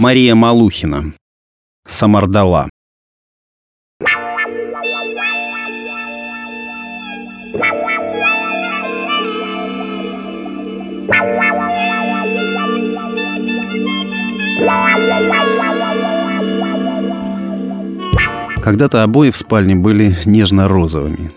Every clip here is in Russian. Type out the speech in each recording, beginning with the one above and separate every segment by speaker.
Speaker 1: Мария Малухина. Самардала. Когда-то обои в спальне были нежно-розовыми.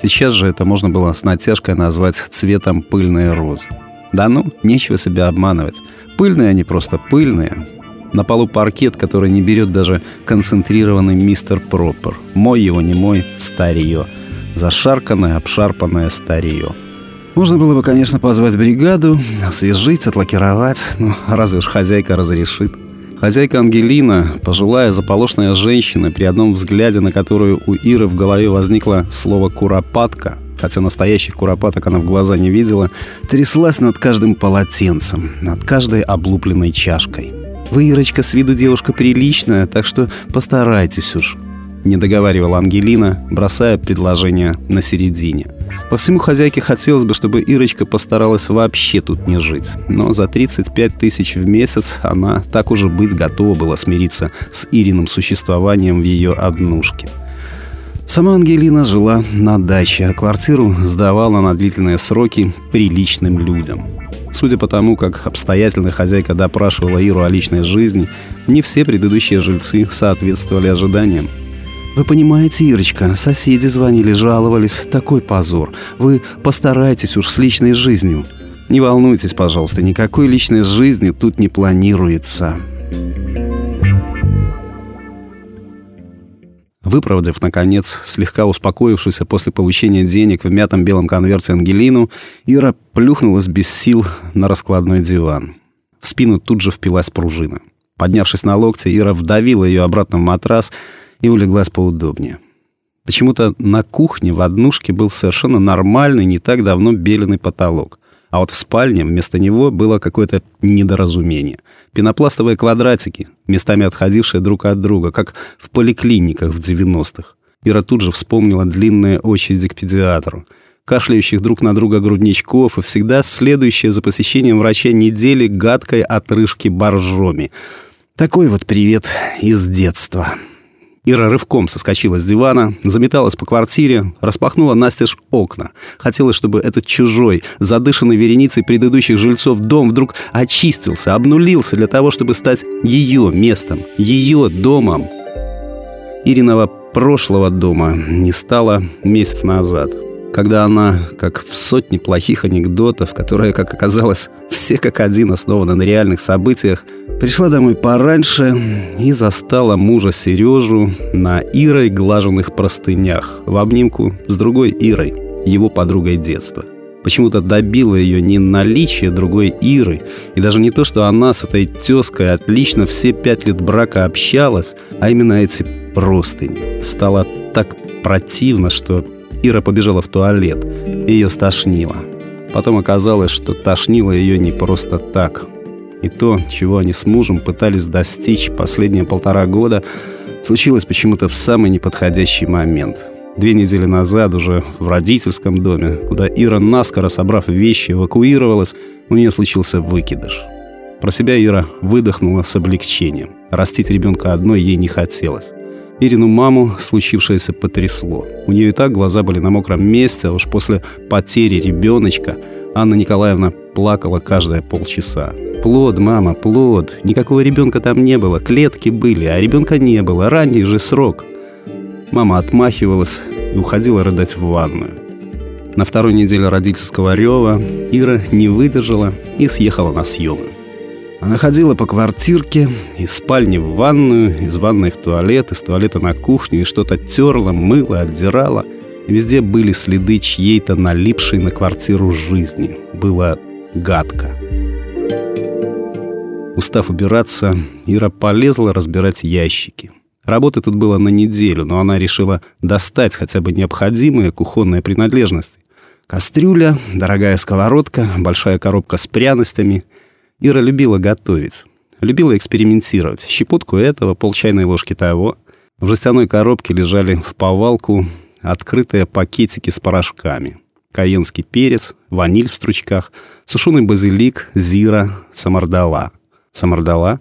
Speaker 1: Сейчас же это можно было с натяжкой назвать цветом пыльные розы. Да ну, нечего себя обманывать. Пыльные они просто пыльные. На полу паркет, который не берет даже концентрированный мистер Пропер. Мой его, не мой, старье. Зашарканное, обшарпанное старье. Можно было бы, конечно, позвать бригаду, освежить, отлакировать, но разве ж хозяйка разрешит. Хозяйка Ангелина, пожилая заполошная женщина, при одном взгляде на которую у Иры в голове возникло слово «куропатка», хотя настоящих куропаток она в глаза не видела, тряслась над каждым полотенцем, над каждой облупленной чашкой. «Вы, Ирочка, с виду девушка приличная, так что постарайтесь уж», — не договаривала Ангелина, бросая предложение на середине. По всему хозяйке хотелось бы, чтобы Ирочка постаралась вообще тут не жить. Но за 35 тысяч в месяц она так уже быть готова была смириться с Ириным существованием в ее однушке. Сама Ангелина жила на даче, а квартиру сдавала на длительные сроки приличным людям. Судя по тому, как обстоятельно хозяйка допрашивала Иру о личной жизни, не все предыдущие жильцы соответствовали ожиданиям. «Вы понимаете, Ирочка, соседи звонили, жаловались. Такой позор. Вы постарайтесь уж с личной жизнью». «Не волнуйтесь, пожалуйста, никакой личной жизни тут не планируется». Выпроводив, наконец, слегка успокоившуюся после получения денег в мятом белом конверте Ангелину, Ира плюхнулась без сил на раскладной диван. В спину тут же впилась пружина. Поднявшись на локти, Ира вдавила ее обратно в матрас и улеглась поудобнее. Почему-то на кухне в однушке был совершенно нормальный, не так давно беленый потолок. А вот в спальне вместо него было какое-то недоразумение. Пенопластовые квадратики, местами отходившие друг от друга, как в поликлиниках в 90-х. Ира тут же вспомнила длинные очереди к педиатру, кашляющих друг на друга грудничков и всегда следующие за посещением врача недели гадкой отрыжки боржоми. Такой вот привет из детства. Ира рывком соскочила с дивана, заметалась по квартире, распахнула настежь окна. Хотелось, чтобы этот чужой, задышанный вереницей предыдущих жильцов дом вдруг очистился, обнулился для того, чтобы стать ее местом, ее домом. Ириного прошлого дома не стало месяц назад – когда она, как в сотне плохих анекдотов, которые, как оказалось, все как один основаны на реальных событиях, пришла домой пораньше и застала мужа Сережу на Ирой глаженных простынях в обнимку с другой Ирой, его подругой детства. Почему-то добило ее не наличие другой Иры, и даже не то, что она с этой тезкой отлично все пять лет брака общалась, а именно эти простыни. Стало так противно, что Ира побежала в туалет. Ее стошнило. Потом оказалось, что тошнило ее не просто так. И то, чего они с мужем пытались достичь последние полтора года, случилось почему-то в самый неподходящий момент. Две недели назад, уже в родительском доме, куда Ира, наскоро собрав вещи, эвакуировалась, у нее случился выкидыш. Про себя Ира выдохнула с облегчением. Растить ребенка одной ей не хотелось. Ирину маму случившееся потрясло. У нее и так глаза были на мокром месте, а уж после потери ребеночка Анна Николаевна плакала каждые полчаса. «Плод, мама, плод. Никакого ребенка там не было. Клетки были, а ребенка не было. Ранний же срок». Мама отмахивалась и уходила рыдать в ванную. На второй неделе родительского рева Ира не выдержала и съехала на съемы. Она ходила по квартирке, из спальни в ванную, из ванной в туалет, из туалета на кухню и что-то терла, мыла, отдирала. Везде были следы чьей-то налипшей на квартиру жизни. Было гадко. Устав убираться, Ира полезла разбирать ящики. Работы тут было на неделю, но она решила достать хотя бы необходимые кухонные принадлежности. Кастрюля, дорогая сковородка, большая коробка с пряностями — Ира любила готовить. Любила экспериментировать. Щепотку этого, пол чайной ложки того. В жестяной коробке лежали в повалку открытые пакетики с порошками. Каенский перец, ваниль в стручках, сушеный базилик, зира, самардала. Самардала?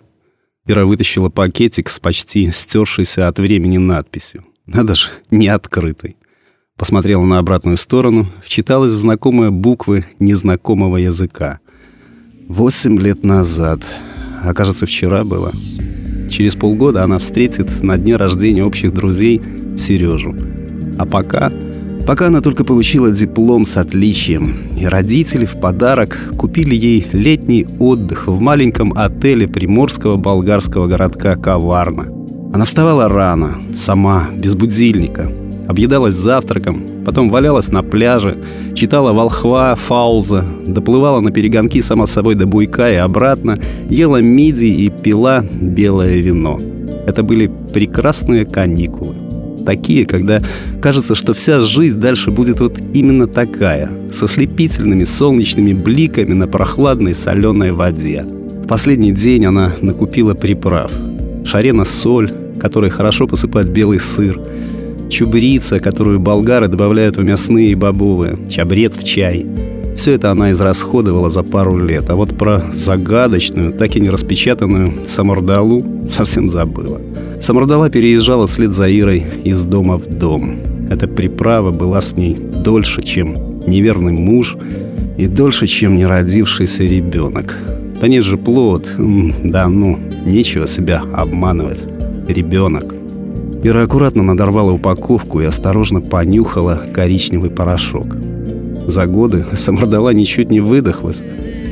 Speaker 1: Ира вытащила пакетик с почти стершейся от времени надписью. Надо же, не открытый. Посмотрела на обратную сторону, вчиталась в знакомые буквы незнакомого языка. Восемь лет назад. Окажется, вчера было. Через полгода она встретит на дне рождения общих друзей Сережу. А пока... Пока она только получила диплом с отличием, и родители в подарок купили ей летний отдых в маленьком отеле приморского болгарского городка Каварна. Она вставала рано, сама, без будильника, объедалась завтраком, потом валялась на пляже, читала волхва, фауза, доплывала на перегонки сама собой до буйка и обратно, ела мидии и пила белое вино. Это были прекрасные каникулы такие, когда кажется, что вся жизнь дальше будет вот именно такая, со слепительными солнечными бликами на прохладной соленой воде. В последний день она накупила приправ. Шарена соль, которой хорошо посыпать белый сыр, чубрица, которую болгары добавляют в мясные и бобовые, чабрец в чай – все это она израсходовала за пару лет, а вот про загадочную, так и не распечатанную Самардалу совсем забыла. Самардала переезжала вслед за Ирой из дома в дом. Эта приправа была с ней дольше, чем неверный муж и дольше, чем неродившийся ребенок. Да нет же плод, да ну, нечего себя обманывать. Ребенок. Ира аккуратно надорвала упаковку и осторожно понюхала коричневый порошок. За годы самордала ничуть не выдохлась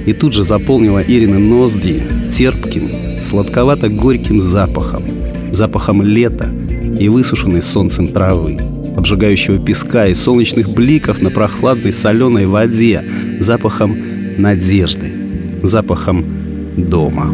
Speaker 1: и тут же заполнила Ирины ноздри терпким, сладковато-горьким запахом, запахом лета и высушенной солнцем травы, обжигающего песка и солнечных бликов на прохладной соленой воде, запахом надежды, запахом дома.